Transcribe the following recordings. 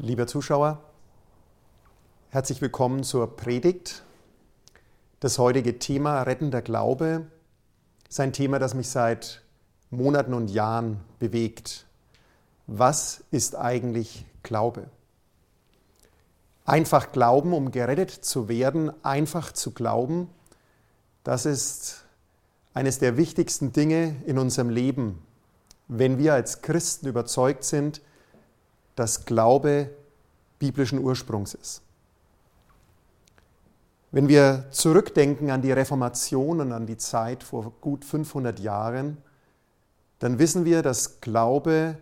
Lieber Zuschauer, herzlich willkommen zur Predigt. Das heutige Thema Rettender Glaube ist ein Thema, das mich seit Monaten und Jahren bewegt. Was ist eigentlich Glaube? Einfach glauben, um gerettet zu werden, einfach zu glauben, das ist eines der wichtigsten Dinge in unserem Leben, wenn wir als Christen überzeugt sind, dass Glaube biblischen Ursprungs ist. Wenn wir zurückdenken an die Reformation und an die Zeit vor gut 500 Jahren, dann wissen wir, dass Glaube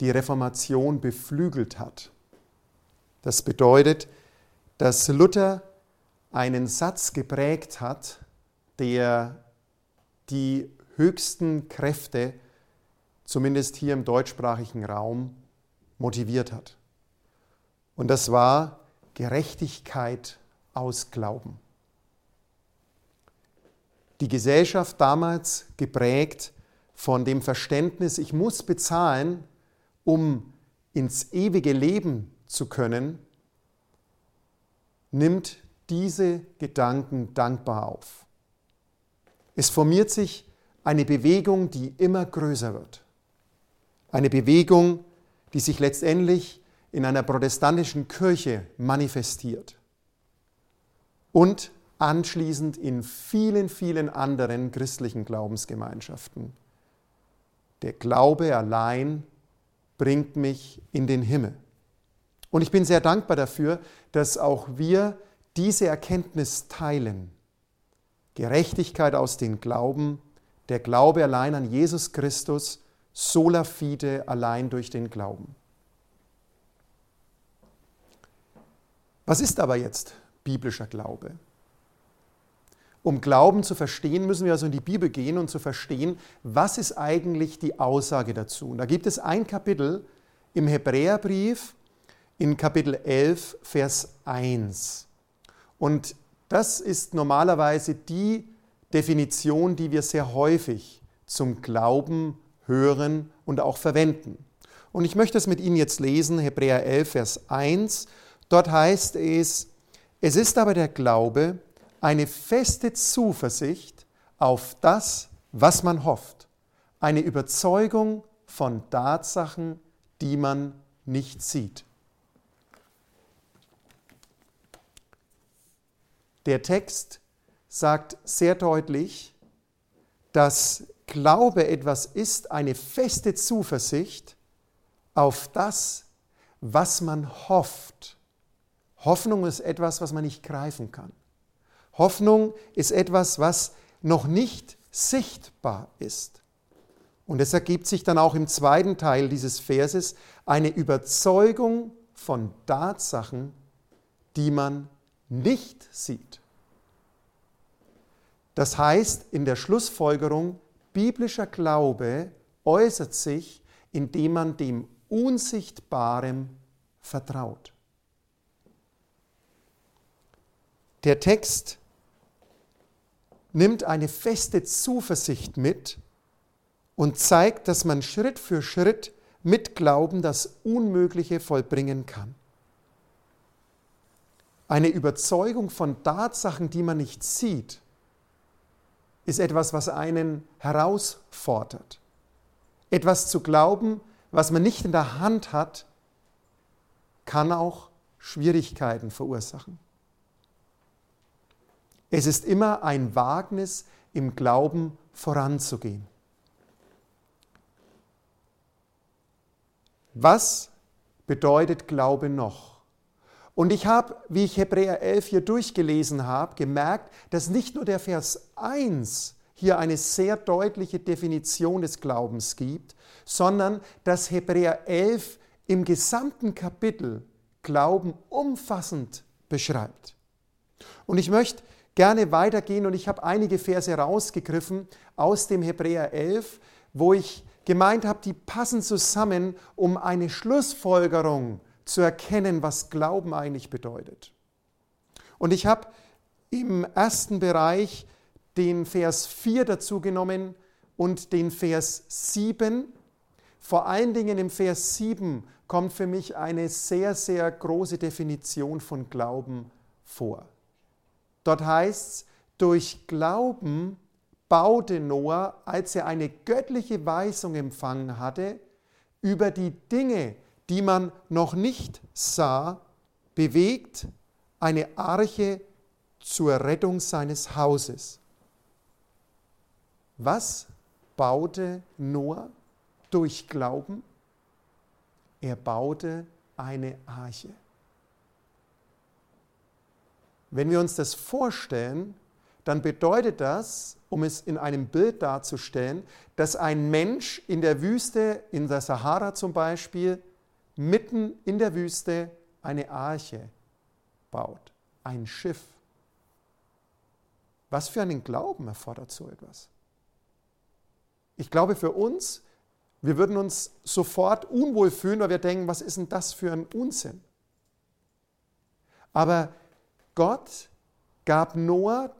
die Reformation beflügelt hat. Das bedeutet, dass Luther einen Satz geprägt hat, der die höchsten Kräfte, zumindest hier im deutschsprachigen Raum, motiviert hat. Und das war Gerechtigkeit aus Glauben. Die Gesellschaft damals geprägt von dem Verständnis, ich muss bezahlen, um ins ewige Leben zu können, nimmt diese Gedanken dankbar auf. Es formiert sich eine Bewegung, die immer größer wird. Eine Bewegung, die sich letztendlich in einer protestantischen Kirche manifestiert und anschließend in vielen, vielen anderen christlichen Glaubensgemeinschaften. Der Glaube allein bringt mich in den Himmel. Und ich bin sehr dankbar dafür, dass auch wir diese Erkenntnis teilen. Gerechtigkeit aus dem Glauben, der Glaube allein an Jesus Christus, sola fide allein durch den Glauben. Was ist aber jetzt biblischer Glaube? Um Glauben zu verstehen, müssen wir also in die Bibel gehen und zu verstehen, was ist eigentlich die Aussage dazu. Und da gibt es ein Kapitel im Hebräerbrief in Kapitel 11, Vers 1. Und das ist normalerweise die Definition, die wir sehr häufig zum Glauben hören und auch verwenden. Und ich möchte es mit Ihnen jetzt lesen, Hebräer 11, Vers 1. Dort heißt es, es ist aber der Glaube eine feste Zuversicht auf das, was man hofft, eine Überzeugung von Tatsachen, die man nicht sieht. Der Text sagt sehr deutlich, dass Glaube etwas ist, eine feste Zuversicht auf das, was man hofft. Hoffnung ist etwas, was man nicht greifen kann. Hoffnung ist etwas, was noch nicht sichtbar ist. Und es ergibt sich dann auch im zweiten Teil dieses Verses eine Überzeugung von Tatsachen, die man nicht sieht. Das heißt in der Schlussfolgerung, biblischer Glaube äußert sich, indem man dem Unsichtbaren vertraut. Der Text nimmt eine feste Zuversicht mit und zeigt, dass man Schritt für Schritt mit Glauben das Unmögliche vollbringen kann. Eine Überzeugung von Tatsachen, die man nicht sieht, ist etwas, was einen herausfordert. Etwas zu glauben, was man nicht in der Hand hat, kann auch Schwierigkeiten verursachen. Es ist immer ein Wagnis, im Glauben voranzugehen. Was bedeutet Glaube noch? Und ich habe, wie ich Hebräer 11 hier durchgelesen habe, gemerkt, dass nicht nur der Vers 1 hier eine sehr deutliche Definition des Glaubens gibt, sondern dass Hebräer 11 im gesamten Kapitel Glauben umfassend beschreibt. Und ich möchte gerne weitergehen und ich habe einige Verse rausgegriffen aus dem Hebräer 11, wo ich gemeint habe, die passen zusammen, um eine Schlussfolgerung zu erkennen, was Glauben eigentlich bedeutet. Und ich habe im ersten Bereich den Vers 4 dazu genommen und den Vers 7, vor allen Dingen im Vers 7 kommt für mich eine sehr, sehr große Definition von Glauben vor. Dort heißt es, durch Glauben baute Noah, als er eine göttliche Weisung empfangen hatte, über die Dinge, die man noch nicht sah, bewegt eine Arche zur Rettung seines Hauses. Was baute Noah durch Glauben? Er baute eine Arche. Wenn wir uns das vorstellen, dann bedeutet das, um es in einem Bild darzustellen, dass ein Mensch in der Wüste, in der Sahara zum Beispiel, mitten in der Wüste eine Arche baut, ein Schiff. Was für einen Glauben erfordert so etwas? Ich glaube für uns, wir würden uns sofort unwohl fühlen, weil wir denken, was ist denn das für ein Unsinn? Aber Gott gab Noah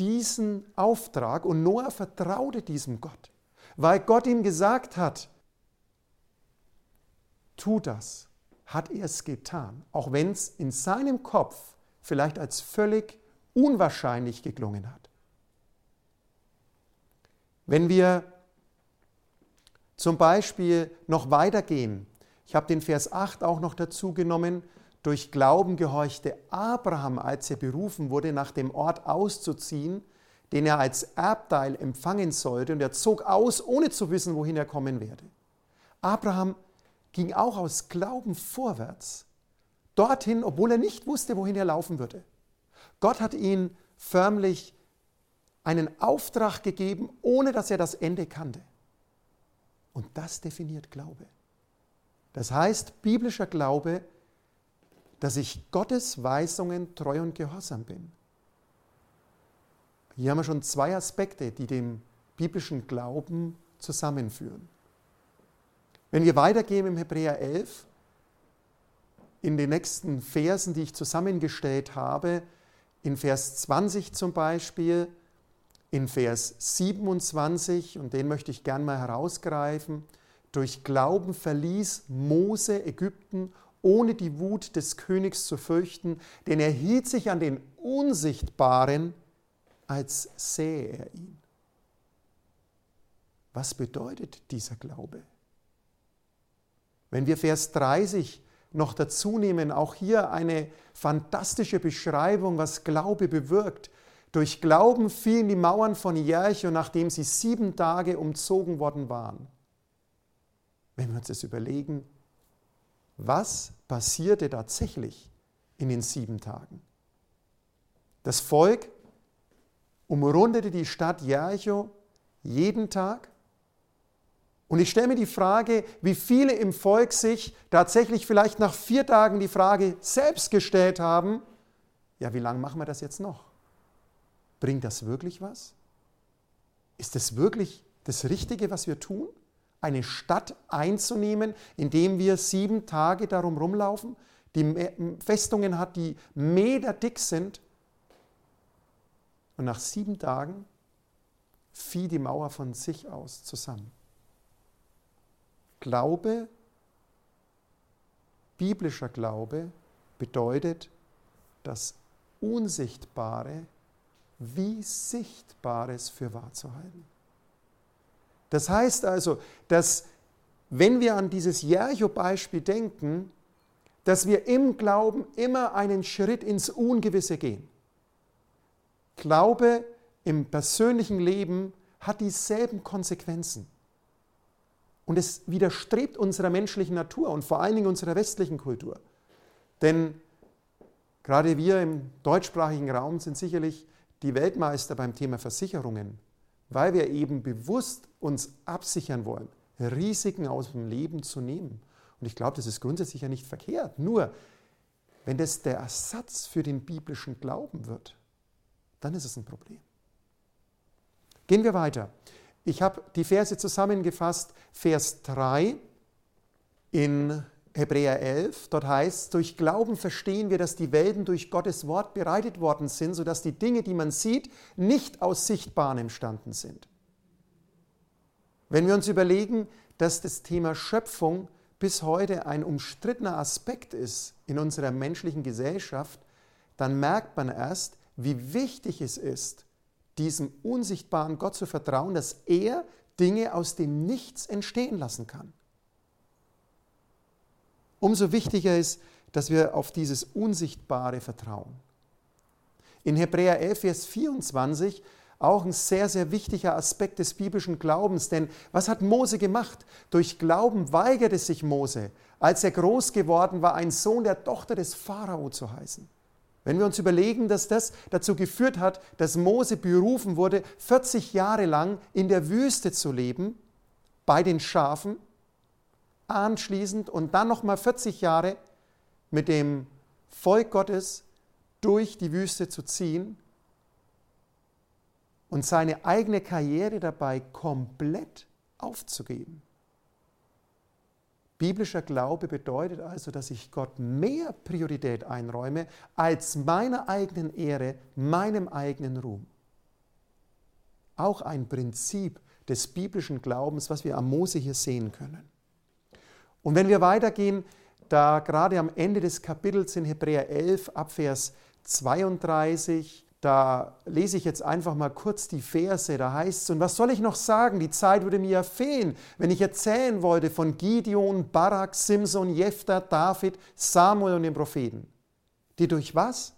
diesen Auftrag und Noah vertraute diesem Gott, weil Gott ihm gesagt hat, tu das, hat er es getan, auch wenn es in seinem Kopf vielleicht als völlig unwahrscheinlich geklungen hat. Wenn wir zum Beispiel noch weitergehen, ich habe den Vers 8 auch noch dazu genommen, durch Glauben gehorchte Abraham, als er berufen wurde, nach dem Ort auszuziehen, den er als Erbteil empfangen sollte, und er zog aus, ohne zu wissen, wohin er kommen werde. Abraham ging auch aus Glauben vorwärts, dorthin, obwohl er nicht wusste, wohin er laufen würde. Gott hat ihn förmlich einen Auftrag gegeben, ohne dass er das Ende kannte. Und das definiert Glaube. Das heißt, biblischer Glaube dass ich Gottes Weisungen treu und gehorsam bin. Hier haben wir schon zwei Aspekte, die dem biblischen Glauben zusammenführen. Wenn wir weitergehen im Hebräer 11, in den nächsten Versen, die ich zusammengestellt habe, in Vers 20 zum Beispiel, in Vers 27, und den möchte ich gern mal herausgreifen, durch Glauben verließ Mose Ägypten ohne die Wut des Königs zu fürchten, denn er hielt sich an den Unsichtbaren, als sähe er ihn. Was bedeutet dieser Glaube? Wenn wir Vers 30 noch dazu nehmen, auch hier eine fantastische Beschreibung, was Glaube bewirkt. Durch Glauben fielen die Mauern von Jericho, nachdem sie sieben Tage umzogen worden waren. Wenn wir uns das überlegen, was passierte tatsächlich in den sieben Tagen. Das Volk umrundete die Stadt Jericho jeden Tag. Und ich stelle mir die Frage, wie viele im Volk sich tatsächlich vielleicht nach vier Tagen die Frage selbst gestellt haben, ja, wie lange machen wir das jetzt noch? Bringt das wirklich was? Ist das wirklich das Richtige, was wir tun? eine Stadt einzunehmen, indem wir sieben Tage darum rumlaufen, die Festungen hat, die meterdick sind. Und nach sieben Tagen fiel die Mauer von sich aus zusammen. Glaube, biblischer Glaube bedeutet, das Unsichtbare wie Sichtbares für wahr zu halten. Das heißt also, dass wenn wir an dieses Jericho-Beispiel denken, dass wir im Glauben immer einen Schritt ins Ungewisse gehen. Glaube im persönlichen Leben hat dieselben Konsequenzen. Und es widerstrebt unserer menschlichen Natur und vor allen Dingen unserer westlichen Kultur. Denn gerade wir im deutschsprachigen Raum sind sicherlich die Weltmeister beim Thema Versicherungen weil wir eben bewusst uns absichern wollen, Risiken aus dem Leben zu nehmen. Und ich glaube, das ist grundsätzlich ja nicht verkehrt. Nur, wenn das der Ersatz für den biblischen Glauben wird, dann ist es ein Problem. Gehen wir weiter. Ich habe die Verse zusammengefasst. Vers 3 in Hebräer 11, dort heißt, durch Glauben verstehen wir, dass die Welten durch Gottes Wort bereitet worden sind, sodass die Dinge, die man sieht, nicht aus Sichtbaren entstanden sind. Wenn wir uns überlegen, dass das Thema Schöpfung bis heute ein umstrittener Aspekt ist in unserer menschlichen Gesellschaft, dann merkt man erst, wie wichtig es ist, diesem unsichtbaren Gott zu vertrauen, dass er Dinge aus dem Nichts entstehen lassen kann. Umso wichtiger ist, dass wir auf dieses Unsichtbare vertrauen. In Hebräer 11, Vers 24 auch ein sehr, sehr wichtiger Aspekt des biblischen Glaubens. Denn was hat Mose gemacht? Durch Glauben weigerte sich Mose, als er groß geworden war, ein Sohn der Tochter des Pharao zu heißen. Wenn wir uns überlegen, dass das dazu geführt hat, dass Mose berufen wurde, 40 Jahre lang in der Wüste zu leben, bei den Schafen, anschließend und dann nochmal 40 Jahre mit dem Volk Gottes durch die Wüste zu ziehen und seine eigene Karriere dabei komplett aufzugeben. Biblischer Glaube bedeutet also, dass ich Gott mehr Priorität einräume als meiner eigenen Ehre, meinem eigenen Ruhm. Auch ein Prinzip des biblischen Glaubens, was wir am Mose hier sehen können. Und wenn wir weitergehen, da gerade am Ende des Kapitels in Hebräer 11 Abvers 32 da lese ich jetzt einfach mal kurz die Verse, da heißt es, und was soll ich noch sagen? Die Zeit würde mir ja fehlen, wenn ich erzählen wollte von Gideon, Barak, Simson, Jephthah, David, Samuel und den Propheten. Die durch was?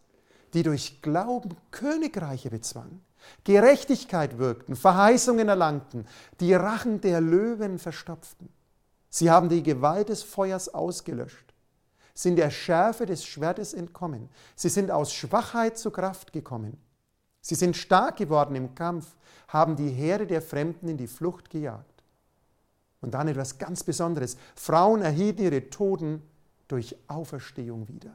Die durch Glauben Königreiche bezwangen, Gerechtigkeit wirkten, Verheißungen erlangten, die Rachen der Löwen verstopften. Sie haben die Gewalt des Feuers ausgelöscht sind der Schärfe des Schwertes entkommen. Sie sind aus Schwachheit zu Kraft gekommen. Sie sind stark geworden im Kampf, haben die Herde der Fremden in die Flucht gejagt. Und dann etwas ganz Besonderes. Frauen erhielten ihre Toten durch Auferstehung wieder.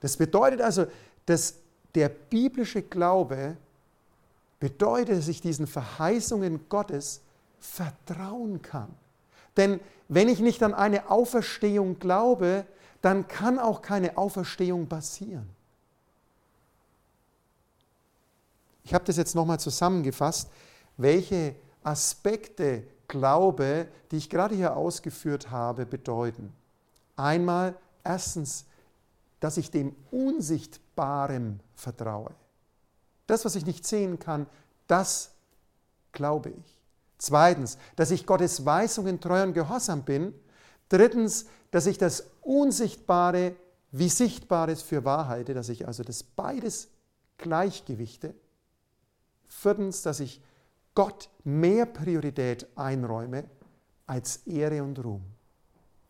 Das bedeutet also, dass der biblische Glaube bedeutet, dass ich diesen Verheißungen Gottes vertrauen kann. Denn wenn ich nicht an eine Auferstehung glaube, dann kann auch keine Auferstehung passieren. Ich habe das jetzt nochmal zusammengefasst, welche Aspekte Glaube, die ich gerade hier ausgeführt habe, bedeuten. Einmal erstens, dass ich dem Unsichtbaren vertraue. Das, was ich nicht sehen kann, das glaube ich. Zweitens, dass ich Gottes Weisungen treu und gehorsam bin. Drittens, dass ich das Unsichtbare wie Sichtbares für wahr halte, dass ich also das beides gleichgewichte. Viertens, dass ich Gott mehr Priorität einräume als Ehre und Ruhm,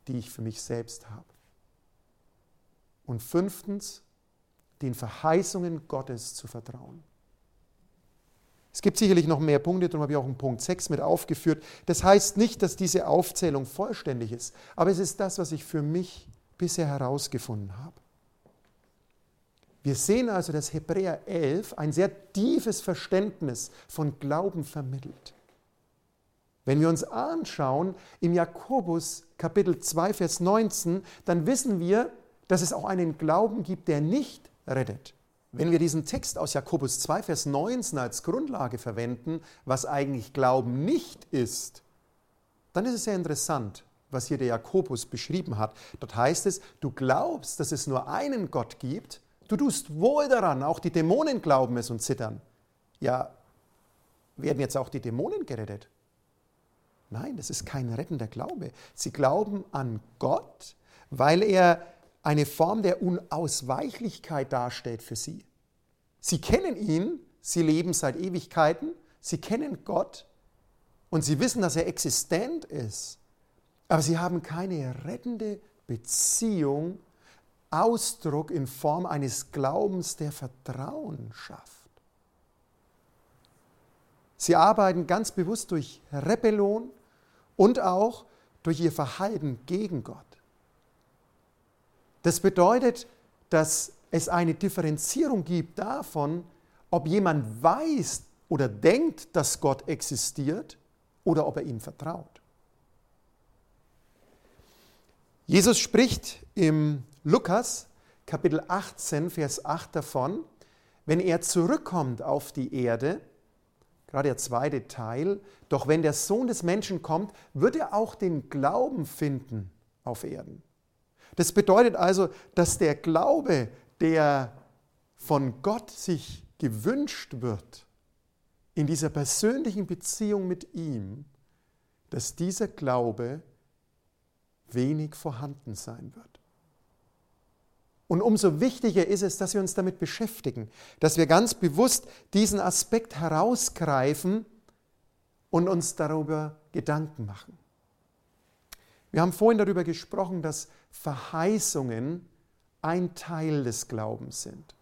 die ich für mich selbst habe. Und fünftens, den Verheißungen Gottes zu vertrauen. Es gibt sicherlich noch mehr Punkte, darum habe ich auch einen Punkt 6 mit aufgeführt. Das heißt nicht, dass diese Aufzählung vollständig ist, aber es ist das, was ich für mich bisher herausgefunden habe. Wir sehen also, dass Hebräer 11 ein sehr tiefes Verständnis von Glauben vermittelt. Wenn wir uns anschauen im Jakobus Kapitel 2, Vers 19, dann wissen wir, dass es auch einen Glauben gibt, der nicht rettet. Wenn wir diesen Text aus Jakobus 2, Vers 19 als Grundlage verwenden, was eigentlich Glauben nicht ist, dann ist es sehr interessant, was hier der Jakobus beschrieben hat. Dort heißt es, du glaubst, dass es nur einen Gott gibt, du tust wohl daran, auch die Dämonen glauben es und zittern. Ja, werden jetzt auch die Dämonen gerettet? Nein, das ist kein rettender Glaube. Sie glauben an Gott, weil er eine Form der Unausweichlichkeit darstellt für sie. Sie kennen ihn, sie leben seit Ewigkeiten, sie kennen Gott und sie wissen, dass er existent ist, aber sie haben keine rettende Beziehung, Ausdruck in Form eines Glaubens, der Vertrauen schafft. Sie arbeiten ganz bewusst durch Rebellion und auch durch ihr Verhalten gegen Gott. Das bedeutet, dass es eine Differenzierung gibt davon, ob jemand weiß oder denkt, dass Gott existiert oder ob er ihm vertraut. Jesus spricht im Lukas Kapitel 18, Vers 8 davon, wenn er zurückkommt auf die Erde, gerade der zweite Teil, doch wenn der Sohn des Menschen kommt, wird er auch den Glauben finden auf Erden. Das bedeutet also, dass der Glaube, der von Gott sich gewünscht wird, in dieser persönlichen Beziehung mit ihm, dass dieser Glaube wenig vorhanden sein wird. Und umso wichtiger ist es, dass wir uns damit beschäftigen, dass wir ganz bewusst diesen Aspekt herausgreifen und uns darüber Gedanken machen. Wir haben vorhin darüber gesprochen, dass Verheißungen ein Teil des Glaubens sind.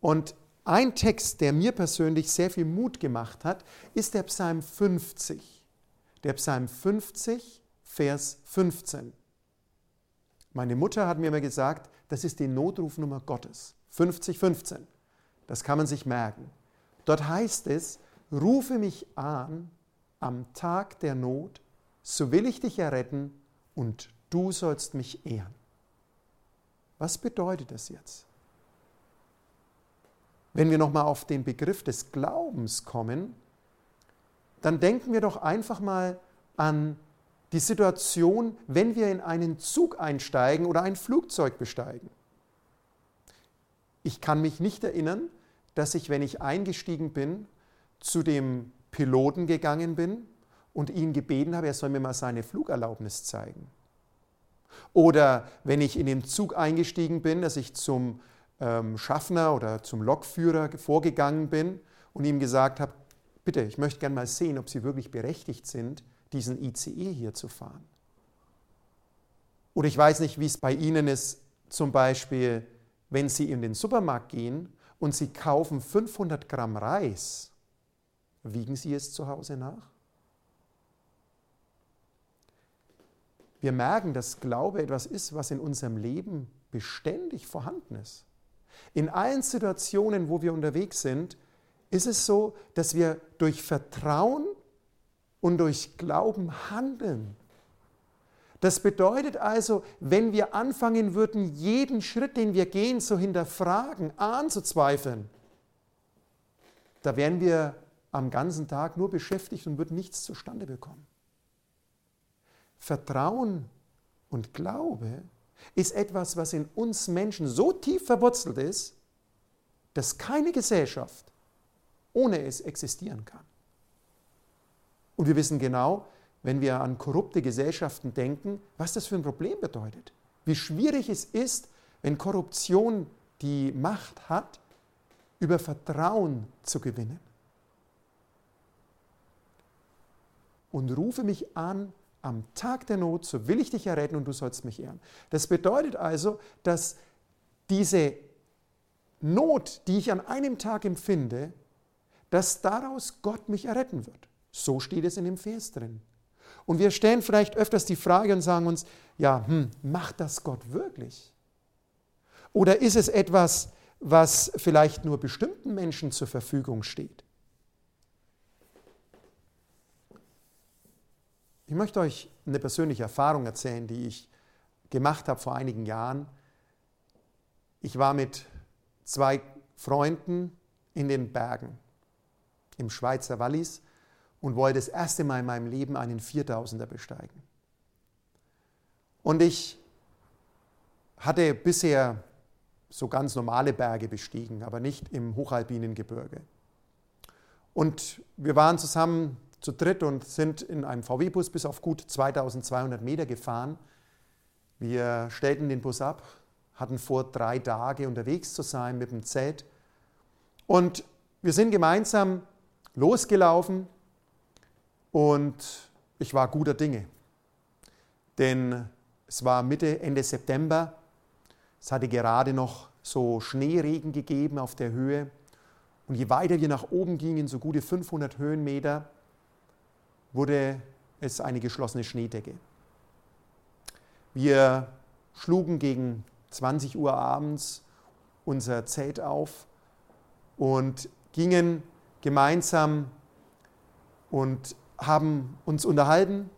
Und ein Text, der mir persönlich sehr viel Mut gemacht hat, ist der Psalm 50. Der Psalm 50, Vers 15. Meine Mutter hat mir immer gesagt, das ist die Notrufnummer Gottes. 50, 15. Das kann man sich merken. Dort heißt es, rufe mich an am Tag der Not, so will ich dich erretten und du sollst mich ehren. Was bedeutet das jetzt? Wenn wir nochmal auf den Begriff des Glaubens kommen, dann denken wir doch einfach mal an die Situation, wenn wir in einen Zug einsteigen oder ein Flugzeug besteigen. Ich kann mich nicht erinnern, dass ich, wenn ich eingestiegen bin, zu dem Piloten gegangen bin und ihn gebeten habe, er soll mir mal seine Flugerlaubnis zeigen. Oder wenn ich in den Zug eingestiegen bin, dass ich zum ähm, Schaffner oder zum Lokführer vorgegangen bin und ihm gesagt habe, bitte, ich möchte gerne mal sehen, ob Sie wirklich berechtigt sind, diesen ICE hier zu fahren. Oder ich weiß nicht, wie es bei Ihnen ist, zum Beispiel, wenn Sie in den Supermarkt gehen und Sie kaufen 500 Gramm Reis, wiegen Sie es zu Hause nach? Wir merken, dass Glaube etwas ist, was in unserem Leben beständig vorhanden ist. In allen Situationen, wo wir unterwegs sind, ist es so, dass wir durch Vertrauen und durch Glauben handeln. Das bedeutet also, wenn wir anfangen würden, jeden Schritt, den wir gehen, zu hinterfragen, anzuzweifeln, da wären wir am ganzen Tag nur beschäftigt und würden nichts zustande bekommen. Vertrauen und Glaube ist etwas, was in uns Menschen so tief verwurzelt ist, dass keine Gesellschaft ohne es existieren kann. Und wir wissen genau, wenn wir an korrupte Gesellschaften denken, was das für ein Problem bedeutet. Wie schwierig es ist, wenn Korruption die Macht hat, über Vertrauen zu gewinnen. Und rufe mich an am Tag der Not, so will ich dich erretten und du sollst mich ehren. Das bedeutet also, dass diese Not, die ich an einem Tag empfinde, dass daraus Gott mich erretten wird. So steht es in dem Vers drin. Und wir stellen vielleicht öfters die Frage und sagen uns, ja, hm, macht das Gott wirklich? Oder ist es etwas, was vielleicht nur bestimmten Menschen zur Verfügung steht? Ich möchte euch eine persönliche Erfahrung erzählen, die ich gemacht habe vor einigen Jahren. Ich war mit zwei Freunden in den Bergen im Schweizer Wallis und wollte das erste Mal in meinem Leben einen 4000er besteigen. Und ich hatte bisher so ganz normale Berge bestiegen, aber nicht im hochalpinen Gebirge. Und wir waren zusammen zu dritt und sind in einem VW-Bus bis auf gut 2200 Meter gefahren. Wir stellten den Bus ab, hatten vor, drei Tage unterwegs zu sein mit dem Zelt. Und wir sind gemeinsam losgelaufen und ich war guter Dinge. Denn es war Mitte, Ende September. Es hatte gerade noch so Schneeregen gegeben auf der Höhe. Und je weiter wir nach oben gingen, so gute 500 Höhenmeter, wurde es eine geschlossene Schneedecke. Wir schlugen gegen 20 Uhr abends unser Zelt auf und gingen gemeinsam und haben uns unterhalten,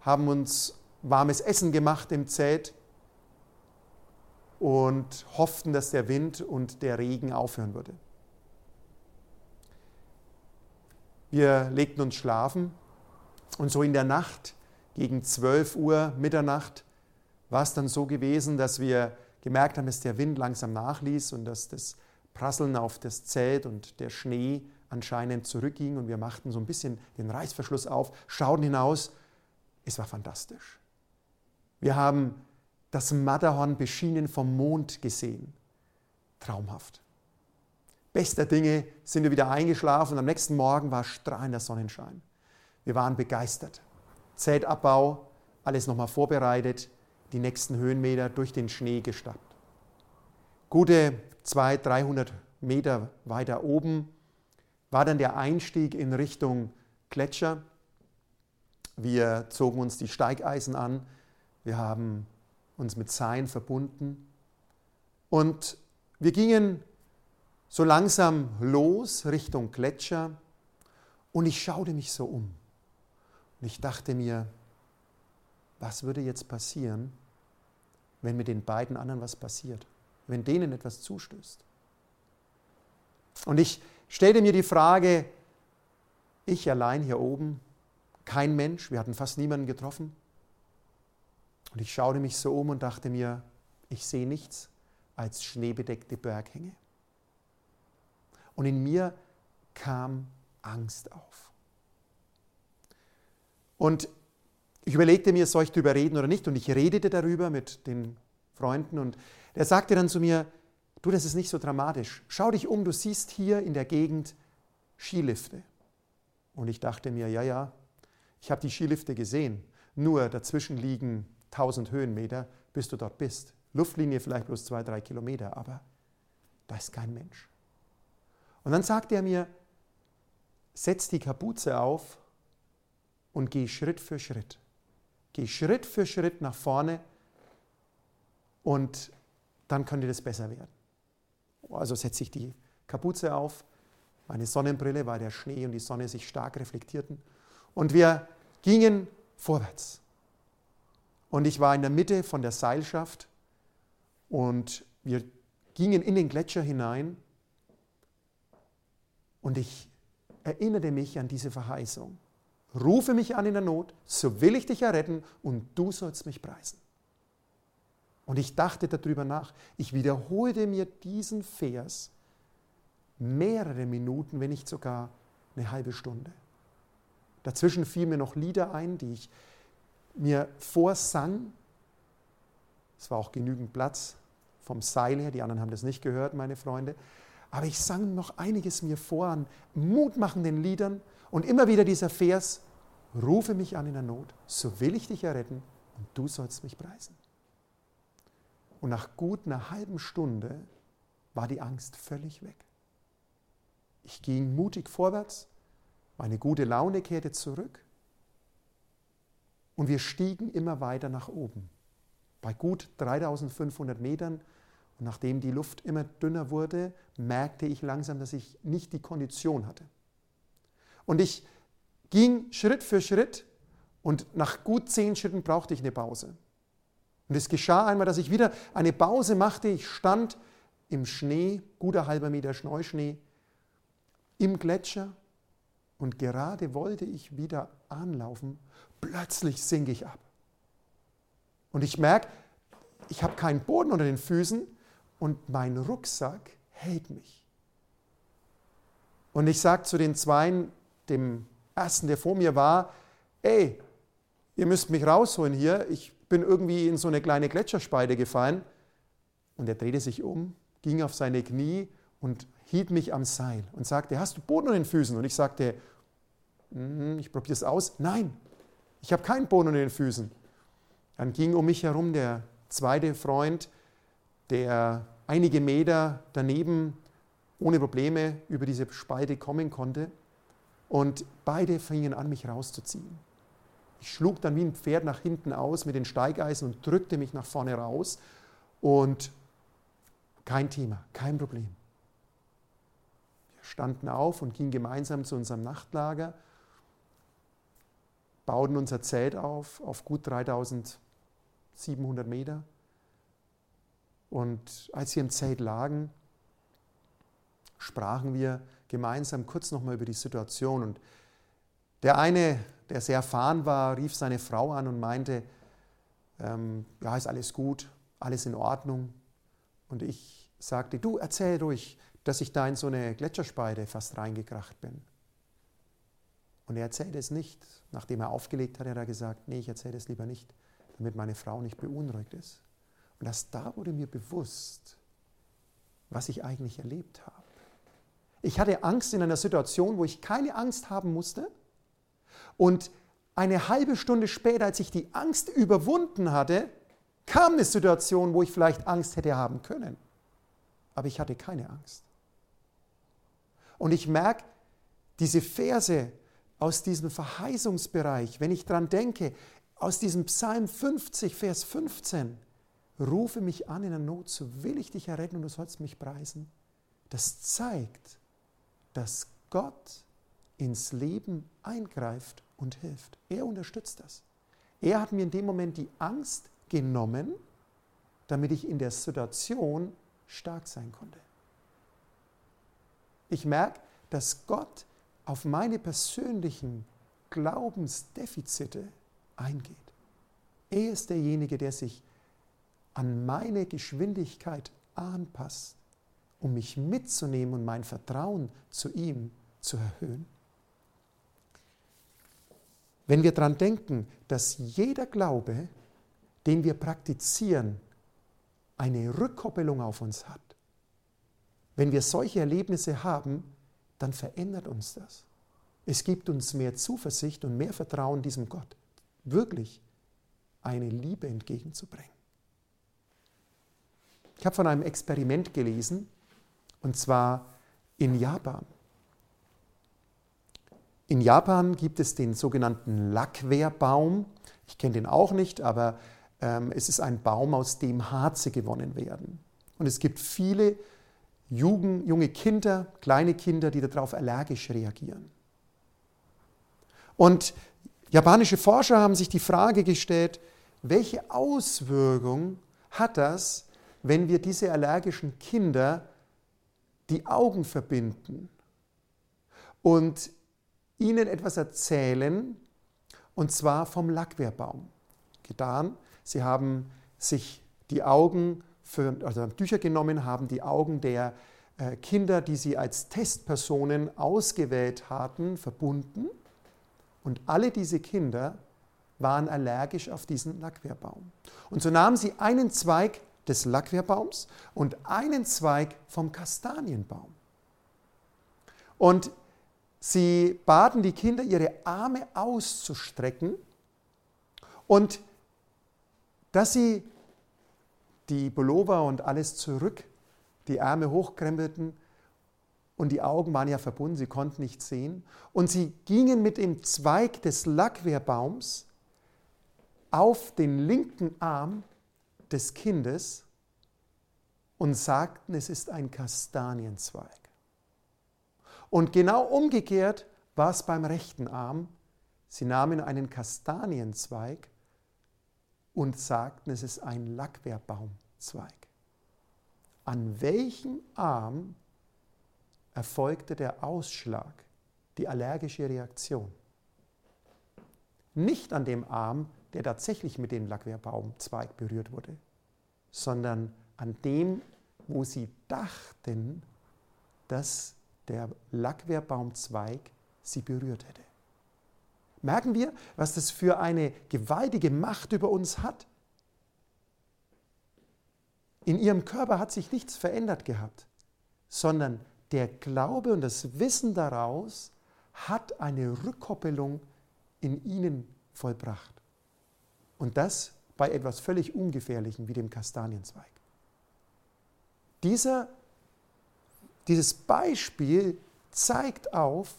haben uns warmes Essen gemacht im Zelt und hofften, dass der Wind und der Regen aufhören würde. Wir legten uns schlafen und so in der Nacht, gegen 12 Uhr, Mitternacht, war es dann so gewesen, dass wir gemerkt haben, dass der Wind langsam nachließ und dass das Prasseln auf das Zelt und der Schnee anscheinend zurückging und wir machten so ein bisschen den Reißverschluss auf, schauten hinaus. Es war fantastisch. Wir haben das Matterhorn beschienen vom Mond gesehen. Traumhaft. Bester Dinge sind wir wieder eingeschlafen und am nächsten Morgen war strahlender Sonnenschein. Wir waren begeistert. Zeltabbau, alles nochmal vorbereitet, die nächsten Höhenmeter durch den Schnee gestappt. Gute 200, 300 Meter weiter oben war dann der Einstieg in Richtung Gletscher. Wir zogen uns die Steigeisen an, wir haben uns mit Seilen verbunden und wir gingen so langsam los Richtung Gletscher und ich schaute mich so um. Und ich dachte mir, was würde jetzt passieren, wenn mit den beiden anderen was passiert, wenn denen etwas zustößt? Und ich stellte mir die Frage, ich allein hier oben, kein Mensch, wir hatten fast niemanden getroffen. Und ich schaute mich so um und dachte mir, ich sehe nichts als schneebedeckte Berghänge. Und in mir kam Angst auf. Und ich überlegte mir, soll ich darüber reden oder nicht? Und ich redete darüber mit den Freunden und er sagte dann zu mir, du, das ist nicht so dramatisch. Schau dich um, du siehst hier in der Gegend Skilifte. Und ich dachte mir, ja, ja, ich habe die Skilifte gesehen. Nur dazwischen liegen 1000 Höhenmeter, bis du dort bist. Luftlinie vielleicht bloß zwei, drei Kilometer, aber da ist kein Mensch. Und dann sagte er mir, setz die Kapuze auf und geh Schritt für Schritt. Geh Schritt für Schritt nach vorne und dann könnte das besser werden. Also setze ich die Kapuze auf, meine Sonnenbrille, weil der Schnee und die Sonne sich stark reflektierten. Und wir gingen vorwärts. Und ich war in der Mitte von der Seilschaft und wir gingen in den Gletscher hinein und ich erinnerte mich an diese Verheißung. Rufe mich an in der Not, so will ich dich erretten und du sollst mich preisen. Und ich dachte darüber nach. Ich wiederholte mir diesen Vers mehrere Minuten, wenn nicht sogar eine halbe Stunde. Dazwischen fielen mir noch Lieder ein, die ich mir vorsang. Es war auch genügend Platz vom Seil her, die anderen haben das nicht gehört, meine Freunde. Aber ich sang noch einiges mir vor an mutmachenden Liedern und immer wieder dieser Vers, rufe mich an in der Not, so will ich dich erretten und du sollst mich preisen. Und nach gut einer halben Stunde war die Angst völlig weg. Ich ging mutig vorwärts, meine gute Laune kehrte zurück und wir stiegen immer weiter nach oben. Bei gut 3500 Metern und nachdem die Luft immer dünner wurde, merkte ich langsam, dass ich nicht die Kondition hatte. Und ich ging Schritt für Schritt und nach gut zehn Schritten brauchte ich eine Pause. Und es geschah einmal, dass ich wieder eine Pause machte. Ich stand im Schnee, guter halber Meter Neuschnee, im Gletscher und gerade wollte ich wieder anlaufen. Plötzlich sinke ich ab. Und ich merke, ich habe keinen Boden unter den Füßen und mein Rucksack hält mich. Und ich sage zu den Zweien, dem ersten, der vor mir war, ey, ihr müsst mich rausholen hier, ich bin irgendwie in so eine kleine Gletscherspeide gefallen. Und er drehte sich um, ging auf seine Knie und hielt mich am Seil und sagte, hast du Boden unter den Füßen? Und ich sagte, mm, ich probiere es aus. Nein, ich habe keinen Boden unter den Füßen. Dann ging um mich herum der zweite Freund, der einige Meter daneben ohne Probleme über diese Spalte kommen konnte. Und beide fingen an, mich rauszuziehen. Ich schlug dann wie ein Pferd nach hinten aus mit den Steigeisen und drückte mich nach vorne raus. Und kein Thema, kein Problem. Wir standen auf und gingen gemeinsam zu unserem Nachtlager, bauten unser Zelt auf, auf gut 3700 Meter und als wir im Zelt lagen, sprachen wir gemeinsam kurz nochmal über die Situation. Und Der eine, der sehr erfahren war, rief seine Frau an und meinte, ähm, ja, ist alles gut, alles in Ordnung. Und ich sagte, du erzähl ruhig, dass ich da in so eine Gletscherspeide fast reingekracht bin. Und er erzählte es nicht. Nachdem er aufgelegt hat, hat er gesagt, nee, ich erzähle es lieber nicht, damit meine Frau nicht beunruhigt ist. Und erst da wurde mir bewusst, was ich eigentlich erlebt habe. Ich hatte Angst in einer Situation, wo ich keine Angst haben musste. Und eine halbe Stunde später, als ich die Angst überwunden hatte, kam eine Situation, wo ich vielleicht Angst hätte haben können. Aber ich hatte keine Angst. Und ich merke, diese Verse aus diesem Verheißungsbereich, wenn ich daran denke, aus diesem Psalm 50, Vers 15, rufe mich an in der Not, so will ich dich erretten und du sollst mich preisen. Das zeigt, dass Gott ins Leben eingreift und hilft. Er unterstützt das. Er hat mir in dem Moment die Angst genommen, damit ich in der Situation stark sein konnte. Ich merke, dass Gott auf meine persönlichen Glaubensdefizite eingeht. Er ist derjenige, der sich an meine Geschwindigkeit anpasst, um mich mitzunehmen und mein Vertrauen zu ihm zu erhöhen. Wenn wir daran denken, dass jeder Glaube, den wir praktizieren, eine Rückkoppelung auf uns hat, wenn wir solche Erlebnisse haben, dann verändert uns das. Es gibt uns mehr Zuversicht und mehr Vertrauen diesem Gott, wirklich eine Liebe entgegenzubringen. Ich habe von einem Experiment gelesen, und zwar in Japan. In Japan gibt es den sogenannten Lackwehrbaum. Ich kenne den auch nicht, aber ähm, es ist ein Baum, aus dem Harze gewonnen werden. Und es gibt viele Jugend, junge Kinder, kleine Kinder, die darauf allergisch reagieren. Und japanische Forscher haben sich die Frage gestellt, welche Auswirkung hat das, wenn wir diese allergischen Kinder die Augen verbinden und ihnen etwas erzählen, und zwar vom Lackwehrbaum. Getan, sie haben sich die Augen für, also Tücher genommen, haben die Augen der äh, Kinder, die sie als Testpersonen ausgewählt hatten, verbunden. Und alle diese Kinder waren allergisch auf diesen Lackwehrbaum. Und so nahmen sie einen Zweig des Lackwehrbaums und einen Zweig vom Kastanienbaum. Und sie baten die Kinder, ihre Arme auszustrecken und dass sie die Pullover und alles zurück, die Arme hochkrempelten und die Augen waren ja verbunden, sie konnten nicht sehen. Und sie gingen mit dem Zweig des Lackwehrbaums auf den linken Arm des Kindes und sagten, es ist ein Kastanienzweig. Und genau umgekehrt war es beim rechten Arm. Sie nahmen einen Kastanienzweig und sagten, es ist ein Lackwehrbaumzweig. An welchem Arm erfolgte der Ausschlag, die allergische Reaktion? Nicht an dem Arm, der tatsächlich mit dem Lackwehrbaumzweig berührt wurde, sondern an dem, wo sie dachten, dass der Lackwehrbaumzweig sie berührt hätte. Merken wir, was das für eine gewaltige Macht über uns hat? In ihrem Körper hat sich nichts verändert gehabt, sondern der Glaube und das Wissen daraus hat eine Rückkoppelung in ihnen vollbracht. Und das bei etwas völlig Ungefährlichem wie dem Kastanienzweig. Dieser, dieses Beispiel zeigt auf,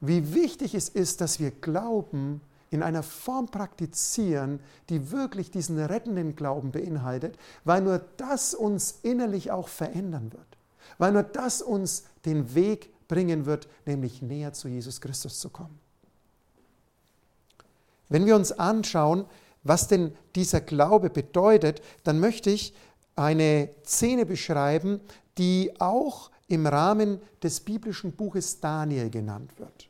wie wichtig es ist, dass wir Glauben in einer Form praktizieren, die wirklich diesen rettenden Glauben beinhaltet, weil nur das uns innerlich auch verändern wird, weil nur das uns den Weg bringen wird, nämlich näher zu Jesus Christus zu kommen. Wenn wir uns anschauen, was denn dieser Glaube bedeutet, dann möchte ich eine Szene beschreiben, die auch im Rahmen des biblischen Buches Daniel genannt wird.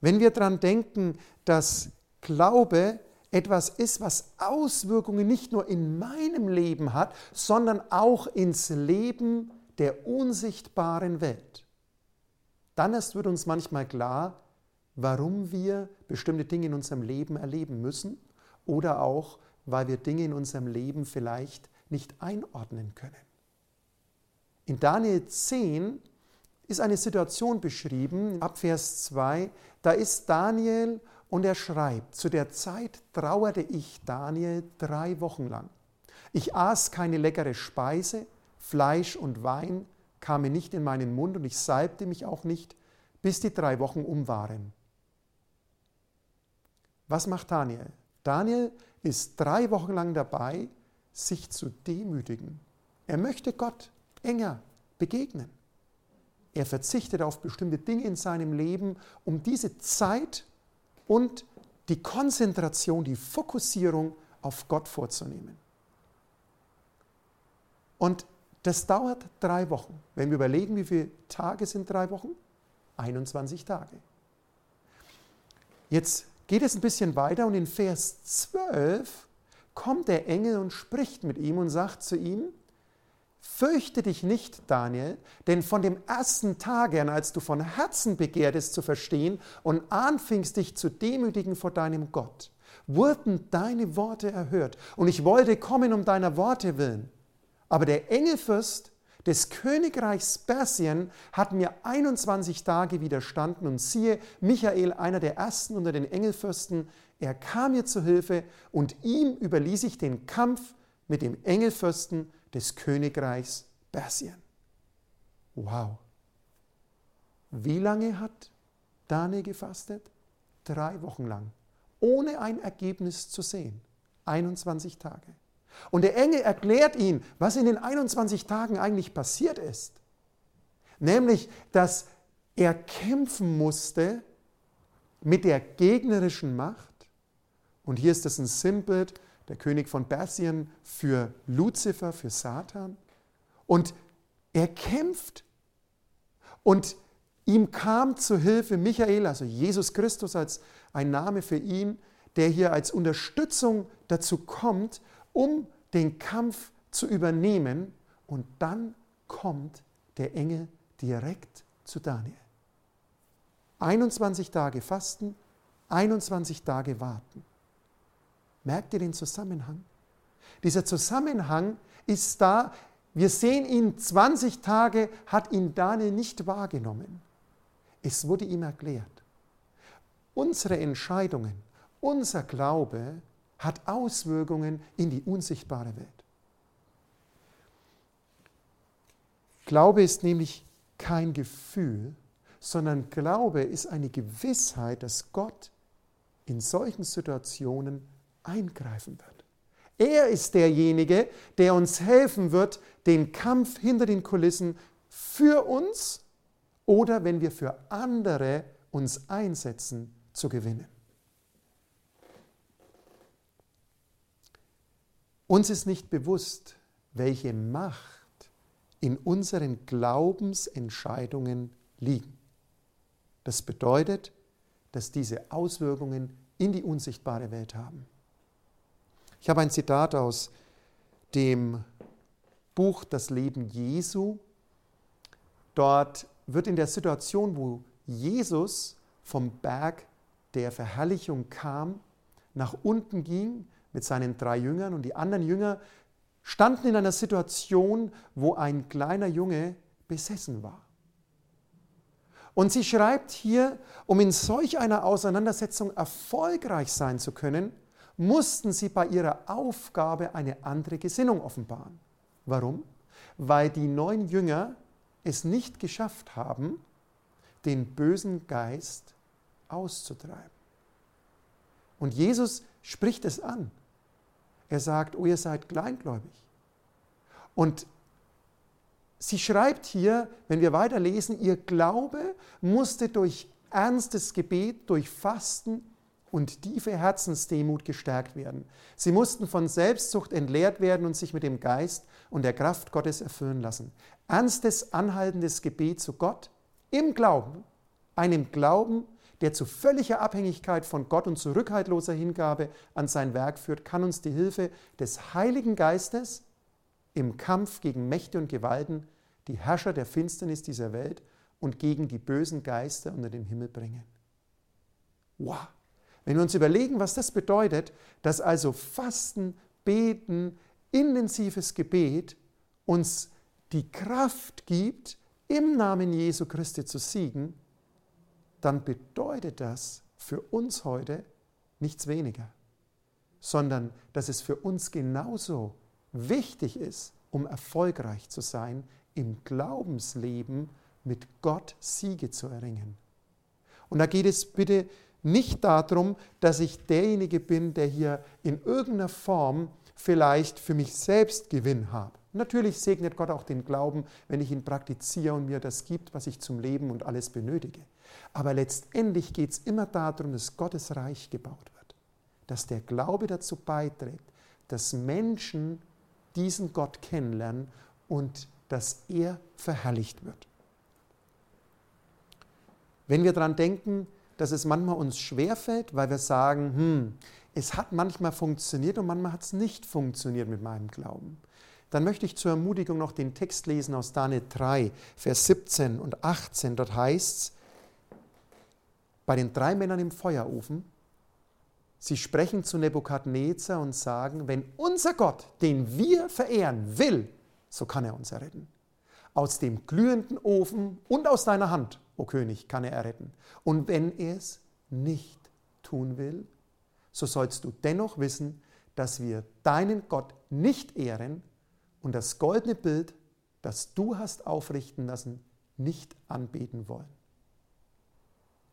Wenn wir daran denken, dass Glaube etwas ist, was Auswirkungen nicht nur in meinem Leben hat, sondern auch ins Leben der unsichtbaren Welt. Dann erst wird uns manchmal klar, warum wir bestimmte Dinge in unserem Leben erleben müssen oder auch, weil wir Dinge in unserem Leben vielleicht nicht einordnen können. In Daniel 10 ist eine Situation beschrieben, ab Vers 2, da ist Daniel und er schreibt, zu der Zeit trauerte ich Daniel drei Wochen lang. Ich aß keine leckere Speise, Fleisch und Wein kamen nicht in meinen Mund und ich salbte mich auch nicht, bis die drei Wochen um waren. Was macht Daniel? Daniel ist drei Wochen lang dabei, sich zu demütigen. Er möchte Gott enger begegnen. Er verzichtet auf bestimmte Dinge in seinem Leben, um diese Zeit und die Konzentration, die Fokussierung auf Gott vorzunehmen. Und das dauert drei Wochen. Wenn wir überlegen, wie viele Tage sind drei Wochen? 21 Tage. Jetzt geht es ein bisschen weiter und in Vers 12 kommt der Engel und spricht mit ihm und sagt zu ihm, Fürchte dich nicht, Daniel, denn von dem ersten Tage an, als du von Herzen begehrtest zu verstehen und anfingst dich zu demütigen vor deinem Gott, wurden deine Worte erhört. Und ich wollte kommen um deiner Worte willen. Aber der Engelfürst des Königreichs Persien hat mir 21 Tage widerstanden und siehe, Michael, einer der ersten unter den Engelfürsten, er kam mir zu Hilfe und ihm überließ ich den Kampf mit dem Engelfürsten des Königreichs Persien. Wow. Wie lange hat Daniel gefastet? Drei Wochen lang, ohne ein Ergebnis zu sehen. 21 Tage. Und der Engel erklärt ihm, was in den 21 Tagen eigentlich passiert ist. Nämlich, dass er kämpfen musste mit der gegnerischen Macht. Und hier ist das ein Sinnbild der König von Persien, für Luzifer, für Satan. Und er kämpft. Und ihm kam zu Hilfe Michael, also Jesus Christus als ein Name für ihn, der hier als Unterstützung dazu kommt, um den Kampf zu übernehmen. Und dann kommt der Engel direkt zu Daniel. 21 Tage fasten, 21 Tage warten. Merkt ihr den Zusammenhang? Dieser Zusammenhang ist da. Wir sehen ihn 20 Tage, hat ihn Daniel nicht wahrgenommen. Es wurde ihm erklärt. Unsere Entscheidungen, unser Glaube hat Auswirkungen in die unsichtbare Welt. Glaube ist nämlich kein Gefühl, sondern Glaube ist eine Gewissheit, dass Gott in solchen Situationen eingreifen wird. Er ist derjenige, der uns helfen wird, den Kampf hinter den Kulissen für uns oder wenn wir für andere uns einsetzen, zu gewinnen. Uns ist nicht bewusst, welche Macht in unseren Glaubensentscheidungen liegen. Das bedeutet, dass diese Auswirkungen in die unsichtbare Welt haben. Ich habe ein Zitat aus dem Buch Das Leben Jesu. Dort wird in der Situation, wo Jesus vom Berg der Verherrlichung kam, nach unten ging mit seinen drei Jüngern und die anderen Jünger standen in einer Situation, wo ein kleiner Junge besessen war. Und sie schreibt hier, um in solch einer Auseinandersetzung erfolgreich sein zu können, mussten sie bei ihrer Aufgabe eine andere Gesinnung offenbaren. Warum? Weil die neun Jünger es nicht geschafft haben, den bösen Geist auszutreiben. Und Jesus spricht es an. Er sagt, oh ihr seid kleingläubig. Und sie schreibt hier, wenn wir weiterlesen, ihr Glaube musste durch ernstes Gebet, durch Fasten und tiefe Herzensdemut gestärkt werden. Sie mussten von Selbstsucht entleert werden und sich mit dem Geist und der Kraft Gottes erfüllen lassen. Ernstes, anhaltendes Gebet zu Gott im Glauben, einem Glauben, der zu völliger Abhängigkeit von Gott und zurückhaltloser Hingabe an sein Werk führt, kann uns die Hilfe des Heiligen Geistes im Kampf gegen Mächte und Gewalten, die Herrscher der Finsternis dieser Welt und gegen die bösen Geister unter dem Himmel bringen. Wow! Wenn wir uns überlegen, was das bedeutet, dass also Fasten, Beten, intensives Gebet uns die Kraft gibt, im Namen Jesu Christi zu siegen, dann bedeutet das für uns heute nichts weniger, sondern dass es für uns genauso wichtig ist, um erfolgreich zu sein, im Glaubensleben mit Gott Siege zu erringen. Und da geht es bitte nicht darum, dass ich derjenige bin, der hier in irgendeiner Form vielleicht für mich selbst Gewinn habe. Natürlich segnet Gott auch den Glauben, wenn ich ihn praktiziere und mir das gibt, was ich zum Leben und alles benötige. Aber letztendlich geht es immer darum, dass Gottes Reich gebaut wird, dass der Glaube dazu beiträgt, dass Menschen diesen Gott kennenlernen und dass er verherrlicht wird. Wenn wir daran denken, dass es manchmal uns schwerfällt, weil wir sagen, hm, es hat manchmal funktioniert und manchmal hat es nicht funktioniert mit meinem Glauben, dann möchte ich zur Ermutigung noch den Text lesen aus Daniel 3, Vers 17 und 18. Dort heißt es, bei den drei Männern im Feuerofen, sie sprechen zu Nebukadnezar und sagen, wenn unser Gott, den wir verehren, will, so kann er uns erretten. Aus dem glühenden Ofen und aus deiner Hand, o König, kann er erretten. Und wenn er es nicht tun will, so sollst du dennoch wissen, dass wir deinen Gott nicht ehren und das goldene Bild, das du hast aufrichten lassen, nicht anbeten wollen.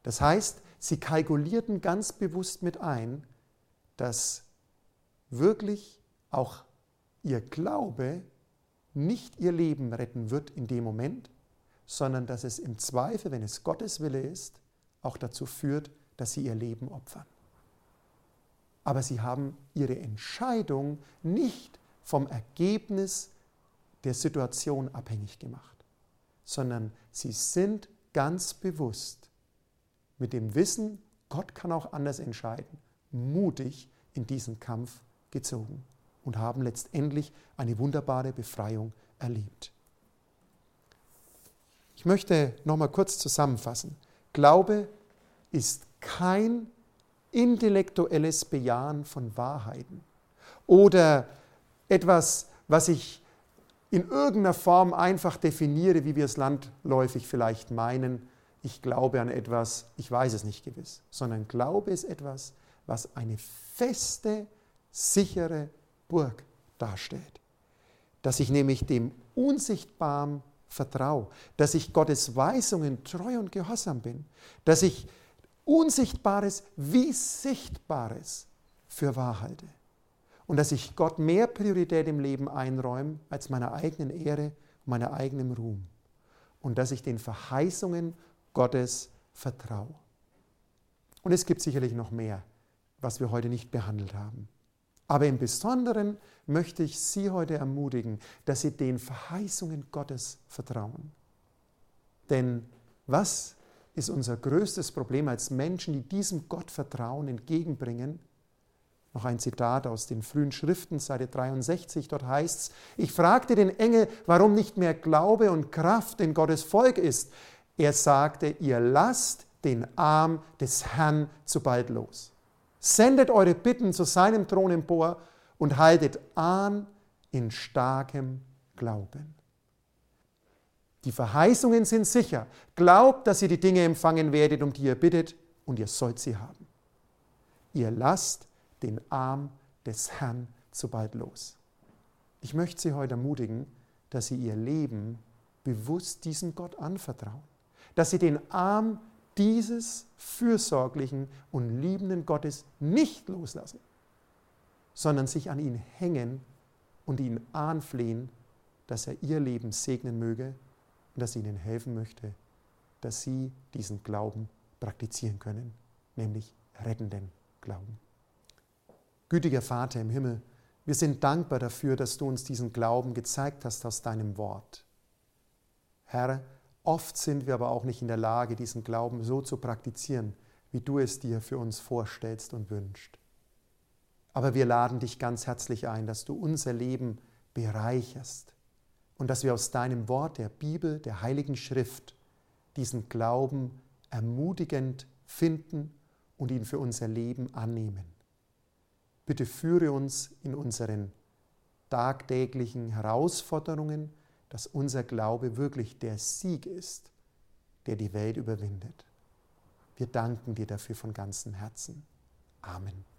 Das heißt, sie kalkulierten ganz bewusst mit ein, dass wirklich auch ihr Glaube nicht ihr Leben retten wird in dem Moment, sondern dass es im Zweifel, wenn es Gottes Wille ist, auch dazu führt, dass sie ihr Leben opfern. Aber sie haben ihre Entscheidung nicht vom Ergebnis der Situation abhängig gemacht, sondern sie sind ganz bewusst mit dem Wissen, Gott kann auch anders entscheiden, mutig in diesen Kampf gezogen und haben letztendlich eine wunderbare Befreiung erlebt. Ich möchte noch mal kurz zusammenfassen. Glaube ist kein intellektuelles Bejahen von Wahrheiten oder etwas, was ich in irgendeiner Form einfach definiere, wie wir es landläufig vielleicht meinen. Ich glaube an etwas, ich weiß es nicht gewiss, sondern Glaube ist etwas, was eine feste, sichere Burg darstellt. Dass ich nämlich dem Unsichtbaren vertraue, dass ich Gottes Weisungen treu und gehorsam bin, dass ich Unsichtbares wie Sichtbares für wahr halte und dass ich Gott mehr Priorität im Leben einräume als meiner eigenen Ehre und meiner eigenen Ruhm und dass ich den Verheißungen Gottes vertraue. Und es gibt sicherlich noch mehr, was wir heute nicht behandelt haben. Aber im Besonderen möchte ich Sie heute ermutigen, dass Sie den Verheißungen Gottes vertrauen. Denn was ist unser größtes Problem als Menschen, die diesem Gott Vertrauen entgegenbringen? Noch ein Zitat aus den frühen Schriften, Seite 63, dort heißt es, ich fragte den Engel, warum nicht mehr Glaube und Kraft in Gottes Volk ist. Er sagte, ihr lasst den Arm des Herrn zu bald los. Sendet eure Bitten zu seinem Thron empor und haltet an in starkem Glauben. Die Verheißungen sind sicher. Glaubt, dass ihr die Dinge empfangen werdet, um die ihr bittet, und ihr sollt sie haben. Ihr lasst den Arm des Herrn zu bald los. Ich möchte Sie heute ermutigen, dass Sie Ihr Leben bewusst diesem Gott anvertrauen, dass Sie den Arm dieses fürsorglichen und liebenden Gottes nicht loslassen, sondern sich an ihn hängen und ihn anflehen, dass er ihr Leben segnen möge und dass sie ihnen helfen möchte, dass sie diesen Glauben praktizieren können, nämlich rettenden Glauben. Gütiger Vater im Himmel, wir sind dankbar dafür, dass du uns diesen Glauben gezeigt hast aus deinem Wort. Herr, oft sind wir aber auch nicht in der Lage, diesen Glauben so zu praktizieren, wie du es dir für uns vorstellst und wünschst. Aber wir laden dich ganz herzlich ein, dass du unser Leben bereicherst und dass wir aus deinem Wort, der Bibel, der Heiligen Schrift, diesen Glauben ermutigend finden und ihn für unser Leben annehmen. Bitte führe uns in unseren tagtäglichen Herausforderungen, dass unser Glaube wirklich der Sieg ist, der die Welt überwindet. Wir danken dir dafür von ganzem Herzen. Amen.